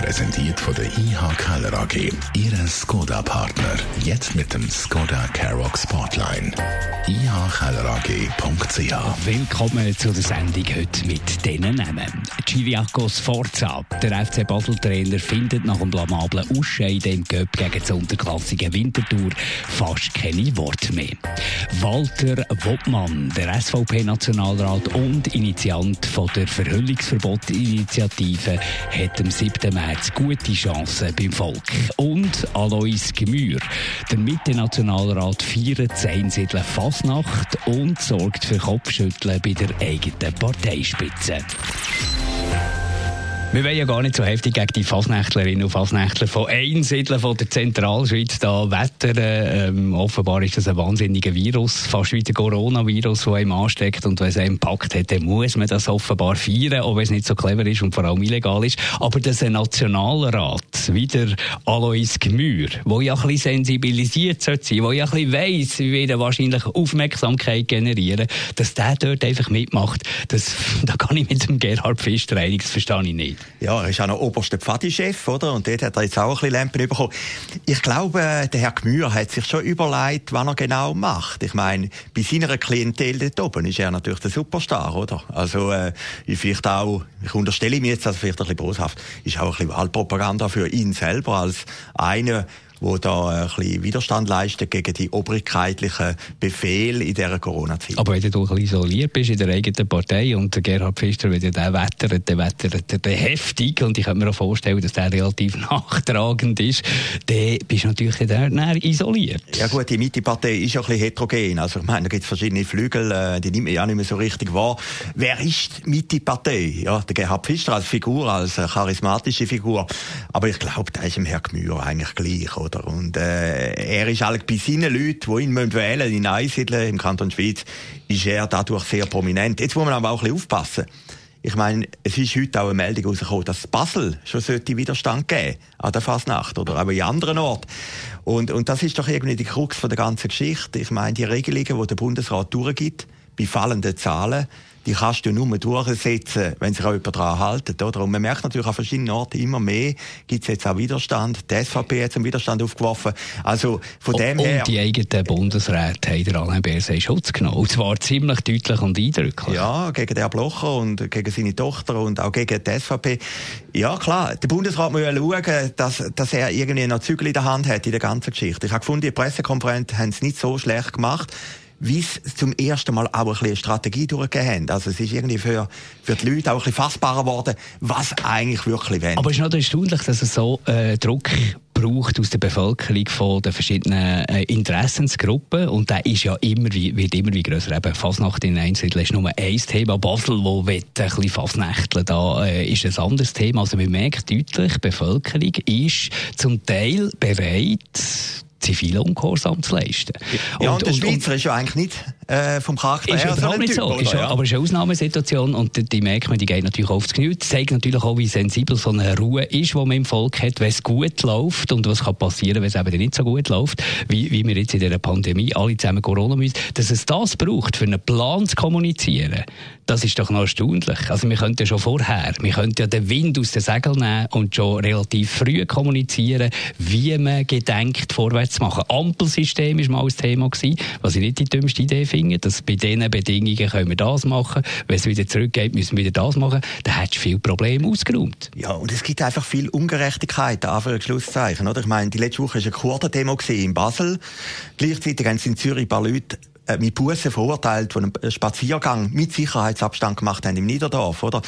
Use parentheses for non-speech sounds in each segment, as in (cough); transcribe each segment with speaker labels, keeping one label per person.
Speaker 1: Präsentiert von der IH Keller AG. Ihre Skoda-Partner. Jetzt mit dem Skoda Karoq Spotline. ihkellerag.ch
Speaker 2: Willkommen zu der Sendung heute mit diesen Namen. Chiriakos Forza, der FC Basel-Trainer, findet nach dem blamablen Ausscheiden im Göpp gegen das unterklassige Winterthur fast keine Worte mehr. Walter Woppmann, der SVP-Nationalrat und Initiant von der Verhüllungsverbot-Initiative, hat am 7. März gute Chancen beim Volk. Und Alois Gemür, der Mitte-Nationalrat, feiert das Einsiedeln Fasnacht und sorgt für Kopfschütteln bei der eigenen Parteispitze. Wir wollen ja gar nicht so heftig gegen die Fasnächtlerinnen und Fasnächtler von Einsiedeln von der Zentralschweiz da wettern. Ähm, offenbar ist das ein wahnsinniger Virus, fast wie der Coronavirus, der einem ansteckt. Und wenn es einen packt hat, dann muss man das offenbar feiern, auch wenn es nicht so clever ist und vor allem illegal ist. Aber dass ein Nationalrat, wie der Alois Gmür, der ja ein bisschen sensibilisiert sollte sein, der ja ein bisschen weiss, wie wir wahrscheinlich Aufmerksamkeit generieren, dass der dort einfach mitmacht, das, (laughs) da kann ich mit dem Gerhard Pfister einig, das verstehe ich nicht.
Speaker 3: Ja, er ist auch noch oberster Pfadi-Chef, oder? Und dort hat er jetzt auch ein bisschen Lampen bekommen. Ich glaube, der Herr Gmür hat sich schon überlegt, was er genau macht. Ich meine, bei seiner Klientel dort oben ist er natürlich der Superstar, oder? Also, äh, vielleicht auch, ich unterstelle mir jetzt, also vielleicht ein bisschen boshaft, ist auch ein bisschen Wahlpropaganda für ihn selber als einer, wo da ein bisschen Widerstand leistet gegen die obrigkeitlichen Befehle in dieser Corona-Zeit.
Speaker 2: Aber wenn du ein bisschen isoliert bist in der eigenen Partei und der Gerhard Pfister, wenn der wettert, dann wettert der heftig und ich könnte mir auch vorstellen, dass der relativ (laughs) nachtragend ist, dann bist du natürlich dann isoliert.
Speaker 3: Ja gut, die Mitte-Partei ist ja ein bisschen heterogen. Also ich meine, da gibt es verschiedene Flügel, äh, die nimmt man ja nicht mehr so richtig wahr. Wer ist die Mitte-Partei? Ja, der Gerhard Pfister als Figur, als charismatische Figur. Aber ich glaube, da ist dem Herr Gmür eigentlich gleich, oder? Oder? Und äh, er ist halt bei seinen Leuten, die ihn wählen müssen, in Einsiedeln im Kanton Schweiz, ist er dadurch sehr prominent. Jetzt muss man aber auch ein bisschen aufpassen. Ich meine, es ist heute auch eine Meldung rausgekommen, dass Basel schon sollte Widerstand geben an der Fasnacht oder auch in anderen Orten. Und, und das ist doch irgendwie die Krux von der ganzen Geschichte. Ich meine, die Regelungen, die der Bundesrat durchgibt, bei fallenden Zahlen, die kannst du nur durchsetzen, wenn sich auch jemand daran hält. Oder? Und man merkt natürlich an verschiedenen Orten immer mehr, gibt es jetzt auch Widerstand. Die SVP hat zum Widerstand aufgeworfen. Also von
Speaker 2: und,
Speaker 3: dem her...
Speaker 2: Und die eigenen Bundesräte haben der Alain Berset Schutz genommen. Und zwar ziemlich deutlich und eindrücklich.
Speaker 3: Ja, gegen den Blocher und gegen seine Tochter und auch gegen die SVP. Ja, klar, der Bundesrat muss ja schauen, dass, dass er irgendwie noch Zügel in der Hand hat in der ganzen Geschichte. Ich habe gefunden, die Pressekonferenz haben es nicht so schlecht gemacht wie es zum ersten Mal auch ein bisschen eine Strategie durchgegeben haben. Also es ist irgendwie für, für die Leute auch ein bisschen fassbarer geworden, was eigentlich wirklich wollen.
Speaker 2: Aber es ist noch erstaunlich, dass es so äh, Druck braucht aus der Bevölkerung von den verschiedenen äh, Interessensgruppen und der ist ja immer wie, wird immer wie grösser. Eben Fasnacht in Einsiedeln ist nur ein Thema. Basel, wo will ein bisschen Fasnächteln, da äh, ist ein anderes Thema. Also man merkt deutlich, die Bevölkerung ist zum Teil bereit, zivilen Ungehorsam zu leisten.
Speaker 3: Ja, und, und der Schweizer und, ist ja eigentlich nicht äh, vom Charakter
Speaker 2: ist her so nicht so. Typ, ist aber es ist eine Ausnahmesituation und die, die merkt man, die geht natürlich aufs Gemüt. zeigt natürlich auch, wie sensibel so eine Ruhe ist, die man im Volk hat, wenn es gut läuft und was kann passieren, wenn es eben nicht so gut läuft, wie, wie wir jetzt in dieser Pandemie alle zusammen Corona müssen. Dass es das braucht, für einen Plan zu kommunizieren, das ist doch noch erstaunlich. Also wir könnten ja schon vorher, wir könnten ja den Wind aus den Segeln nehmen und schon relativ früh kommunizieren, wie man gedenkt, vorwärts zu machen. Ampelsystem war mal ein Thema gewesen, was ich nicht die dümmste Idee finde, dass bei diesen Bedingungen können wir das machen, wenn es wieder zurückgeht, müssen wir wieder das machen. Da hättest du viele Probleme ausgeräumt.
Speaker 3: Ja, und es gibt einfach viel Ungerechtigkeit, Anführungs-. Oder? Ich meine, die letzte Woche war eine Kurden-Demo in Basel. Gleichzeitig haben sie in Zürich ein paar Leute mit Bussen verurteilt, die einen Spaziergang mit Sicherheitsabstand gemacht haben im Niederdorf, oder?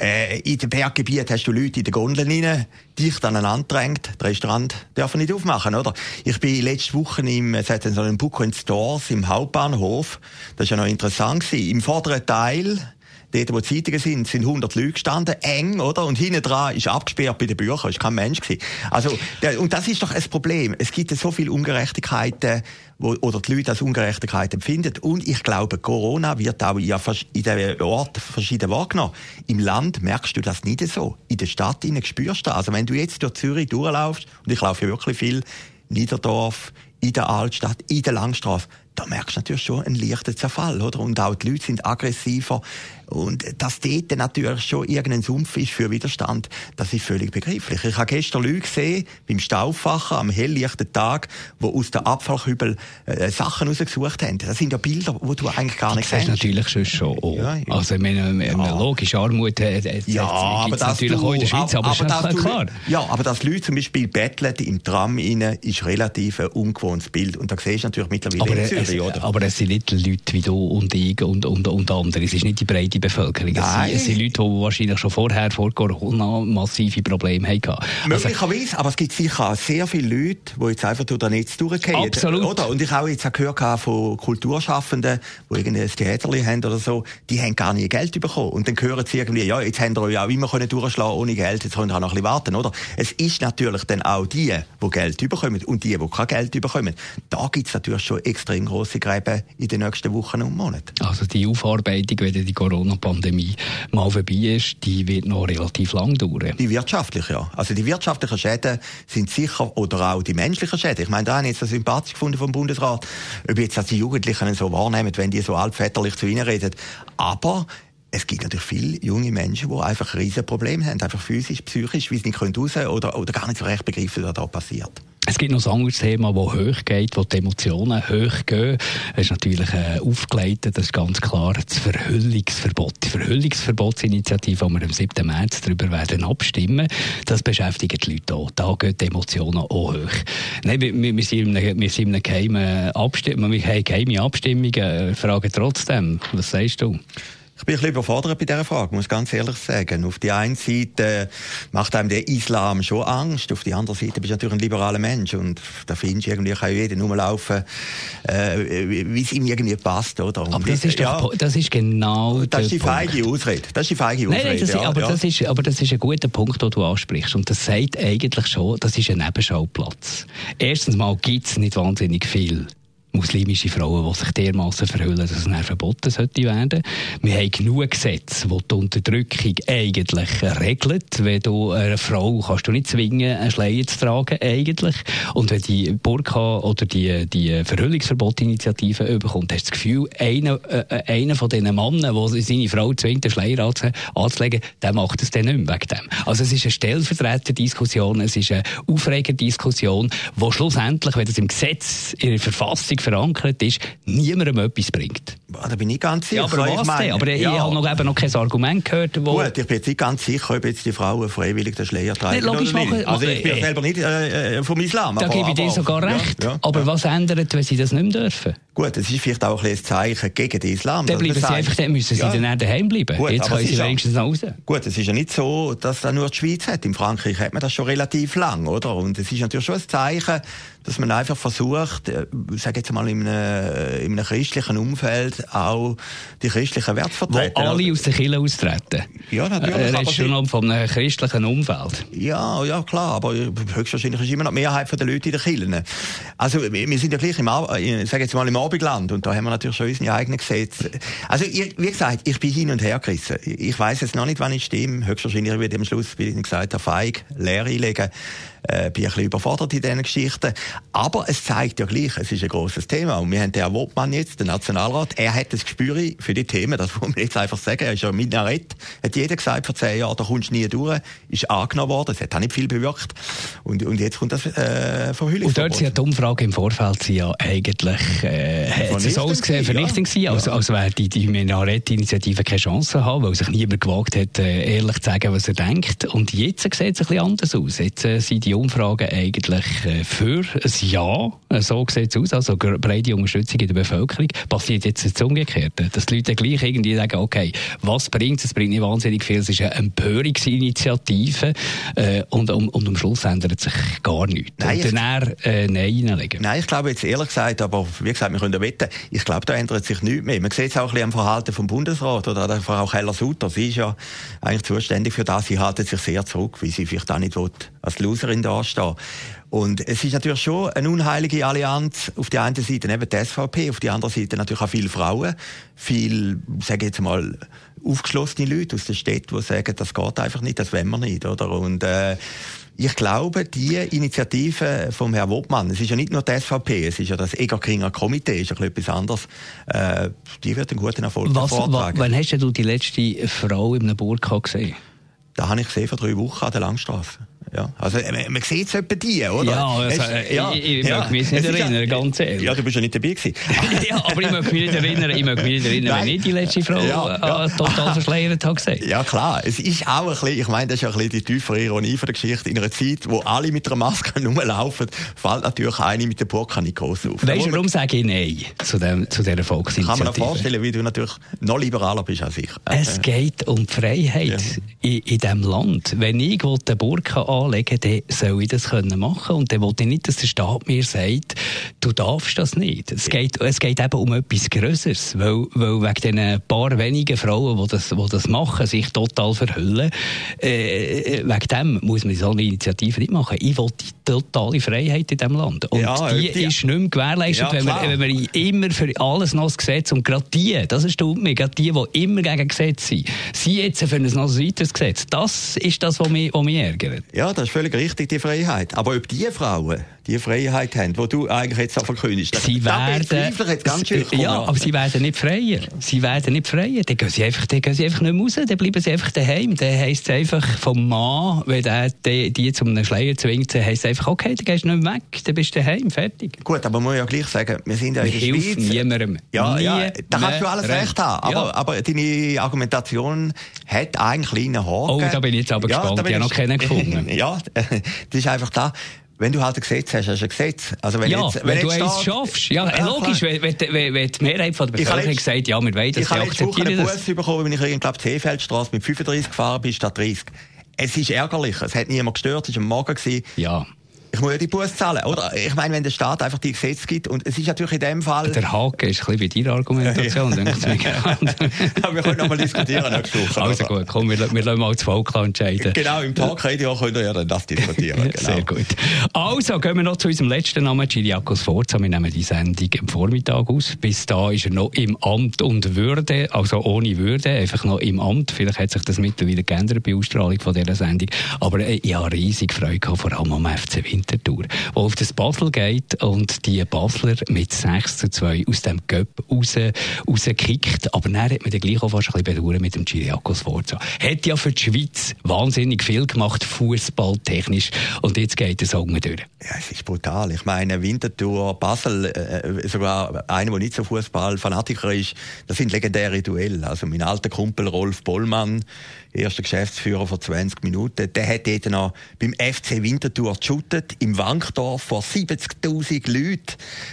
Speaker 3: Äh, in dem Berggebiet hast du Leute in den Gondeln rein, dicht aneinander drängt. Das Restaurant dürfen nicht aufmachen, oder? Ich bin letzte Woche im, es hat so einen Book in Stores im Hauptbahnhof. Das ist ja noch interessant gewesen. Im vorderen Teil dort wo die Zeitungen sind, sind 100 Leute gestanden, eng, oder? Und hinten dran ist abgesperrt bei den Büchern, ist kein Mensch gewesen. Also, und das ist doch ein Problem. Es gibt so viele Ungerechtigkeiten, wo, oder die Leute als Ungerechtigkeit empfinden. Und ich glaube, Corona wird auch in, den Orten verschieden wahrgenommen. Im Land merkst du das nicht so. In der Stadt spürst du das. Also wenn du jetzt durch Zürich durchlaufst, und ich laufe ja wirklich viel, Niederdorf, in der Altstadt, in der Langstraße, da merkst du natürlich schon einen leichten Zerfall, oder? Und auch die Leute sind aggressiver. Und dass dort natürlich schon irgendein Sumpf ist für Widerstand, das ist völlig begreiflich. Ich habe gestern Leute gesehen, beim Stauffacher, am helllichten Tag, die aus den Abfallkübel äh, Sachen rausgesucht haben. Das sind ja Bilder, die du eigentlich gar nicht
Speaker 2: siehst. Das natürlich schon schon auch. Ja, ja. Also, meine, ja. logisch, Armut äh, äh
Speaker 3: ja, aber das natürlich du, auch in der Schweiz, aber, aber, aber ist klar. Ja, aber dass Leute zum Beispiel betteln im Tram rein, ist relativ ein ungewohntes Bild. Und da siehst du natürlich mittlerweile
Speaker 2: aber oder? Aber es sind nicht Leute wie du und ich und, und, und andere. Es ist nicht die breite Bevölkerung. Nein. Es sind Leute, die wahrscheinlich schon vorher, vor Corona, massive Probleme hatten.
Speaker 3: Also, Möglicherweise, aber es gibt sicher sehr viele Leute, die jetzt einfach durch den Netz durchgehen.
Speaker 2: Absolut.
Speaker 3: Oder? Und ich habe jetzt auch gehört von Kulturschaffenden, die irgendwie ein Theater haben oder so, die haben gar nie Geld bekommen. Und dann hören sie irgendwie, ja, jetzt haben wir ja auch immer können durchschlagen ohne Geld, jetzt können wir auch noch ein bisschen warten, oder? Es ist natürlich dann auch die, die Geld bekommen und die, die kein Geld bekommen. Da gibt es natürlich schon extrem Gräben in den nächsten Wochen und Monaten.
Speaker 2: Also die Aufarbeitung, wenn die Corona-Pandemie mal vorbei ist, die wird noch relativ lang dauern.
Speaker 3: Die wirtschaftliche, ja. Also die wirtschaftlichen Schäden sind sicher, oder auch die menschlichen Schäden. Ich meine, da habe ich jetzt sympathisch gefunden vom Bundesrat, ob jetzt die Jugendlichen so wahrnehmen, wenn die so altväterlich zu ihnen reden. Aber es gibt natürlich viele junge Menschen, die einfach riesige Probleme haben, einfach physisch, psychisch, wie sie nicht raus können oder, oder gar nicht so recht begreifen, was da passiert.
Speaker 2: Es gibt noch ein anderes Thema, das hoch geht, wo die Emotionen hoch gehen. Es ist natürlich äh, aufgeleitet, das ist ganz klar, das Verhüllungsverbot. Die Verhüllungsverbotsinitiative, die wir am 7. März darüber werden abstimmen, das beschäftigt die Leute auch. Da gehen die Emotionen auch hoch. Nein, wir, wir, sind in einem, wir geheimen Abstimmung, wir haben geheime Abstimmungen, fragen trotzdem, was sagst du?
Speaker 3: Ich bin ein bisschen überfordert bei dieser Frage, muss ganz ehrlich sagen. Auf die einen Seite macht einem der Islam schon Angst, auf die andere Seite bist du natürlich ein liberaler Mensch und da findest du irgendwie, kann jeder nur laufen, äh, wie es ihm irgendwie passt, oder?
Speaker 2: Und aber das ist, ja, doch, das ist genau
Speaker 3: Das ist die feige Ausrede. Das ist die feige Ausrede. Nein,
Speaker 2: das
Speaker 3: ja,
Speaker 2: aber,
Speaker 3: ja.
Speaker 2: Das ist, aber das ist ein guter Punkt, den du ansprichst. Und das sagt eigentlich schon, das ist ein Nebenschauplatz. Erstens mal gibt es nicht wahnsinnig viel muslimische Frauen, die sich dermaßen verhüllen, dass es dann verboten sollte werden. Wir haben genug Gesetze, die die Unterdrückung eigentlich regeln. Wenn du eine Frau kannst du nicht zwingen, einen Schleier zu tragen, eigentlich. Und wenn die Burka oder die, die Verhüllungsverbotinitiative überkommt, hast du das Gefühl, einer, äh, einer von diesen Männern, der seine Frau zwingt, einen Schleier anzulegen, der macht es dann nicht mehr wegen dem. Also es ist eine Stellvertreterdiskussion, es ist eine Aufregerdiskussion, die schlussendlich, wenn das im Gesetz, in der Verfassung verankert ist, niemandem etwas bringt.
Speaker 3: Da bin ich ganz sicher.
Speaker 2: Ja, aber was ich meine, Aber ja. ich habe noch, eben noch kein Argument gehört,
Speaker 3: wo... Gut, ich bin jetzt nicht ganz sicher, ob jetzt die Frauen freiwillig den Schleier tragen
Speaker 2: nee, logisch nicht.
Speaker 3: Also ich bin äh, selber nicht äh, vom Islam.
Speaker 2: Da aber, gebe ich dir sogar recht. Ja, ja, aber was ändert, wenn sie das nicht mehr dürfen?
Speaker 3: Gut, es ist vielleicht auch ein, Zeichen gegen den Islam.
Speaker 2: Dann bleiben sie einfach, dann müssen sie dann daheim bleiben. Gut, Jetzt können sie wenigstens nach Hause.
Speaker 3: Gut, es ist ja nicht so, dass das nur die Schweiz hat. In Frankreich hat man das schon relativ lang, oder? Und es ist natürlich schon ein Zeichen, dass man einfach versucht, ich äh, sage jetzt mal in einem, in einem christlichen Umfeld auch die christlichen Werte vertreten.
Speaker 2: Wo alle aus der Kirche austreten.
Speaker 3: Ja, natürlich. Äh,
Speaker 2: redest du noch von einem christlichen Umfeld?
Speaker 3: Ja, ja, klar. Aber höchstwahrscheinlich ist immer noch die Mehrheit der Leute in der Kirche. Also, wir sind ja gleich im, ich sage jetzt mal im Abendland und da haben wir natürlich schon unsere eigenen Gesetze. Also, wie gesagt, ich bin hin und her gerissen. Ich weiß jetzt noch nicht, wann ich stimme. Höchstwahrscheinlich werde ich am Schluss, wie ich gesagt habe, feig leer einlegen äh, bin ein bisschen überfordert in diesen Geschichten. Aber es zeigt ja gleich, es ist ein grosses Thema. Und wir haben den Wobmann jetzt, den Nationalrat, er hat das Gespür für die Themen, das muss man jetzt einfach sagen. Er ist ja ein Minarett, hat jeder gesagt vor zehn Jahren, da kommst du nie durch, ist angenommen worden, es hat auch nicht viel bewirkt. Und, und jetzt kommt das äh, Verhüllung.
Speaker 2: Und dort sind die Umfrage im Vorfeld sie ja eigentlich äh, hat es so ausgesehen, vernichtend ja. als, als wäre die, die Minarett-Initiative keine Chance haben, weil sich niemand gewagt hat, äh, ehrlich zu sagen, was er denkt. Und jetzt sieht es ein bisschen anders aus. Jetzt äh, sind die Umfragen eigentlich äh, für ein Ja. So sieht es aus, also breite Unterstützung in der Bevölkerung. Passiert jetzt das Umgekehrte, dass die Leute gleich irgendwie sagen, okay, was bringt es? Es bringt nicht wahnsinnig viel, es ist eine Empörungsinitiative äh, und, und, und am Schluss ändert sich gar nichts.
Speaker 3: Nein,
Speaker 2: und dann äh, Nein reinlegen.
Speaker 3: Nein, ich glaube jetzt ehrlich gesagt, aber wie gesagt, wir können ja wetten, ich glaube, da ändert sich nichts mehr. Man sieht es auch ein bisschen am Verhalten vom Bundesrat oder der Frau Keller-Sutter. Sie ist ja eigentlich zuständig für das. Sie halten sich sehr zurück, wie sie vielleicht auch nicht will, als Loserin dastehen. Und es ist natürlich schon eine unheilige Allianz. Auf der einen Seite eben die SVP, auf der anderen Seite natürlich auch viele Frauen, viele, sage ich jetzt mal, aufgeschlossene Leute aus der Stadt, die sagen, das geht einfach nicht, das wollen wir nicht, oder? Und, äh, ich glaube, die Initiative vom Herrn Wobmann, es ist ja nicht nur die SVP, es ist ja das Egerkringer Komitee, ist ja etwas anderes, äh, die wird einen guten Erfolg
Speaker 2: Was, vortragen. Wann hast du die letzte Frau in einem Burka gesehen?
Speaker 3: Da habe ich gesehen vor drei Wochen an der Langstraße. Ja. Also, äh, man sieht es etwa die, oder?
Speaker 2: Ja, also, äh, ja, ich, ich ja. möchte mich nicht erinnern, ja, ganz ehrlich.
Speaker 3: Ja, du bist ja nicht dabei gewesen. (laughs)
Speaker 2: ja, aber ich möchte mich nicht erinnern, ich möchte mich nicht erinnern, wenn ich die letzte Frau ja. Äh, total verschleiert habe gesehen.
Speaker 3: Ja, klar. Es ist auch ein bisschen, ich meine, das ist ja ein bisschen die tiefere Ironie von der Geschichte. In einer Zeit, wo alle mit einer Maske (laughs) rumlaufen, fällt natürlich eine mit der Burka nicht groß auf.
Speaker 2: Weißt du, warum sage ich Nein zu, dem, zu dieser Volksinitiative?
Speaker 3: Kann man sich vorstellen, wie du natürlich noch liberaler bist als ich.
Speaker 2: Es geht um Freiheit in, in diesem Land. Wenn ich den Burka anlegen will, soll ich das können machen Und dann wollte ich nicht, dass der Staat mir sagt, du darfst das nicht. Es geht, es geht eben um etwas Größeres, weil, weil wegen den paar wenigen Frauen, die das, die das machen, sich total verhüllen, äh, wegen dem muss man so eine Initiative nicht machen. Ich will die totale Freiheit in diesem Land. Und ja, die, ist nicht mehr gewährleistet, ja, wenn, man, wenn man immer für alles noch das Gesetz, und gerade die, das ist mich, gerade die, die immer gegen Gesetz sind, sie jetzt für ein noch weiteres Gesetz. Das ist das, was mich, was mich ärgert.
Speaker 3: Ja, das ist völlig richtig, die Freiheit. Aber ob die Frauen die Freiheit haben, die du eigentlich jetzt auch verkündest,
Speaker 2: sie werden, jetzt ganz schön Ja, aber sie werden nicht freier. Sie werden nicht freier. Dann gehen sie einfach, dann gehen sie einfach nicht mehr raus, dann bleiben sie einfach daheim. Dann heisst es einfach vom Mann, wenn der die, die zum Schleier zwingt, heisst es einfach, okay, dann gehst du nicht mehr weg, dann bist du daheim, fertig.
Speaker 3: Gut, aber man muss ja gleich sagen, wir sind ja in der Schweiz.
Speaker 2: niemandem.
Speaker 3: Ja, ja, da kannst du alles recht haben. Aber, ja. aber deine Argumentation hat einen kleinen Haken.
Speaker 2: Oh, da bin ich jetzt aber ja, gespannt. Ich habe noch keinen (laughs) gefunden.
Speaker 3: ja, (laughs) das ist einfach da wenn du halt ein Gesetz hast, hast du ein Gesetz. Also wenn,
Speaker 2: ja,
Speaker 3: jetzt,
Speaker 2: wenn, wenn du eins schaffst. Ja, ja logisch, wenn, wenn, wenn, die Mehrheit von der Bevölkerung sagt, ja, wir wollen das,
Speaker 3: Ich habe letzte Woche einen Bus bekommen, wenn ich in, glaube Seefeldstraße mit 35 gefahren bin, statt 30. Es ist ärgerlich. Es hat niemand gestört. Es war am Morgen.
Speaker 2: Ja
Speaker 3: ich muss ja die Bus zahlen, oder? Ich meine, wenn der Staat einfach die Gesetze gibt, und es ist natürlich in dem Fall...
Speaker 2: Der Haken ist ein bisschen wie deine Argumentation, (laughs) ja. denke
Speaker 3: ich. Aber wir können noch mal diskutieren nächste Woche.
Speaker 2: Also gut, komm, wir, wir lassen mal das Volk entscheiden.
Speaker 3: Genau, im Talkradio (laughs) können wir ja dann das diskutieren.
Speaker 2: Genau. Sehr gut. Also, gehen wir noch zu unserem letzten Namen, Giriakos Forza. Wir nehmen die Sendung am Vormittag aus. Bis da ist er noch im Amt und Würde, also ohne Würde, einfach noch im Amt. Vielleicht hat sich das mittlerweile geändert bei Ausstrahlung von dieser Sendung. Aber äh, ich habe riesig Freude gehabt, vor allem am FC Winter. Winterthur, wo auf das Basel geht und die Basler mit 6 zu 2 aus dem Göpp raus, rausgekickt. Aber dann hat man dann gleich auch fast ein bisschen bedauert mit dem Chiriakos Forza. Hat ja für die Schweiz wahnsinnig viel gemacht, fußballtechnisch. Und jetzt geht es auch durch.
Speaker 3: Ja, es ist brutal. Ich meine, Winterthur, Basel, äh, sogar einer, der nicht so Fußballfanatiker ist, das sind legendäre Duelle. Also mein alter Kumpel Rolf Bollmann, erster Geschäftsführer vor 20 Minuten, der hat dort noch beim FC Winterthur geshootet, im Wankdorf vor 70.000 Leuten,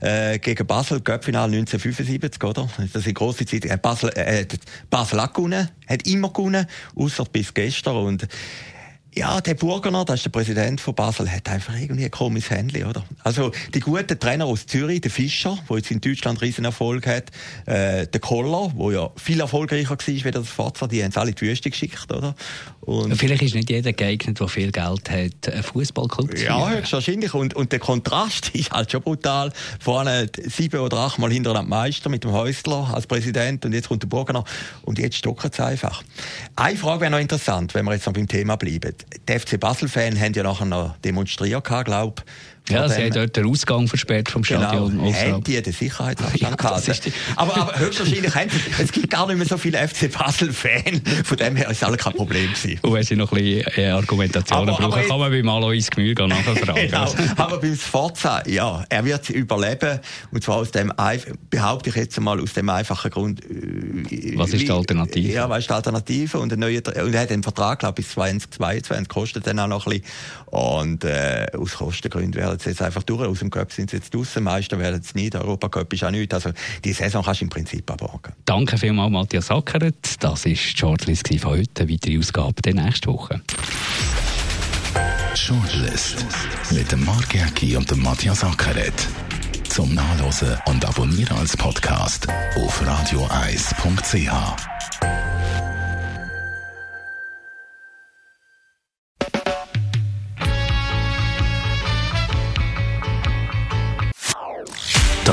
Speaker 3: äh, gegen Basel, Göppfinal 1975, oder? Das ist eine grosse Zeit. Äh, Basel, äh, Basel hat gewonnen, hat immer gewonnen, außer bis gestern. Und ja, der Burgener, das ist der Präsident von Basel, hat einfach irgendwie ein komisches Handy, oder? Also, die guten Trainer aus Zürich, der Fischer, der jetzt in Deutschland riesen Erfolg hat, äh, der Koller, der ja viel erfolgreicher war wie das Forza, die haben es alle in die Wüste geschickt, oder?
Speaker 2: Und Vielleicht ist nicht jeder geeignet, der viel Geld hat, einen Fußballclub
Speaker 3: zu Ja, höchstwahrscheinlich. Und, und der Kontrast (laughs) ist halt schon brutal. Vorne sieben oder acht Mal hintereinander Meister mit dem Häusler als Präsident und jetzt kommt der Burgener und jetzt stocken es einfach. Eine Frage wäre noch interessant, wenn wir jetzt noch beim Thema bleiben. Die FC Basel-Fans haben ja nachher noch demonstriert, glaube
Speaker 2: Ja, sie haben dort den Ausgang versperrt vom genau. Stadion.
Speaker 3: Genau, haben die den Sicherheitsabstand (laughs) ja, aber, aber höchstwahrscheinlich haben es gibt gar nicht mehr so viele FC Basel-Fans, von dem her ist es alle kein Problem gewesen.
Speaker 2: Und wenn sie noch ein bisschen äh, Argumentationen aber, brauchen, aber kann man beim Alois Gemüge nachfragen. (laughs)
Speaker 3: genau, aber beim Sforza, ja, er wird überleben und zwar aus dem, behaupte ich jetzt mal, aus dem einfachen Grund.
Speaker 2: Äh, was ist die Alternative?
Speaker 3: Ja, was ist die Alternative? Und, neue, und er hat den Vertrag, glaube ich, bis 2022, kostet dann auch noch ein bisschen. Und äh, aus Kostengründen werden sie jetzt einfach durch. Aus dem Cup sind sie jetzt draußen. Meister werden es nicht. Der Europacup ist auch nichts. Also die Saison kannst du im Prinzip abhaken.
Speaker 2: Danke vielmals, Matthias Sackeret. Das war die Shortlist von heute. Eine weitere Ausgabe der nächsten Woche.
Speaker 1: Shortlist mit dem Mark Jäcki und dem Matthias Ackeret. Zum Nachlesen und Abonnieren als Podcast auf radioeis.ch.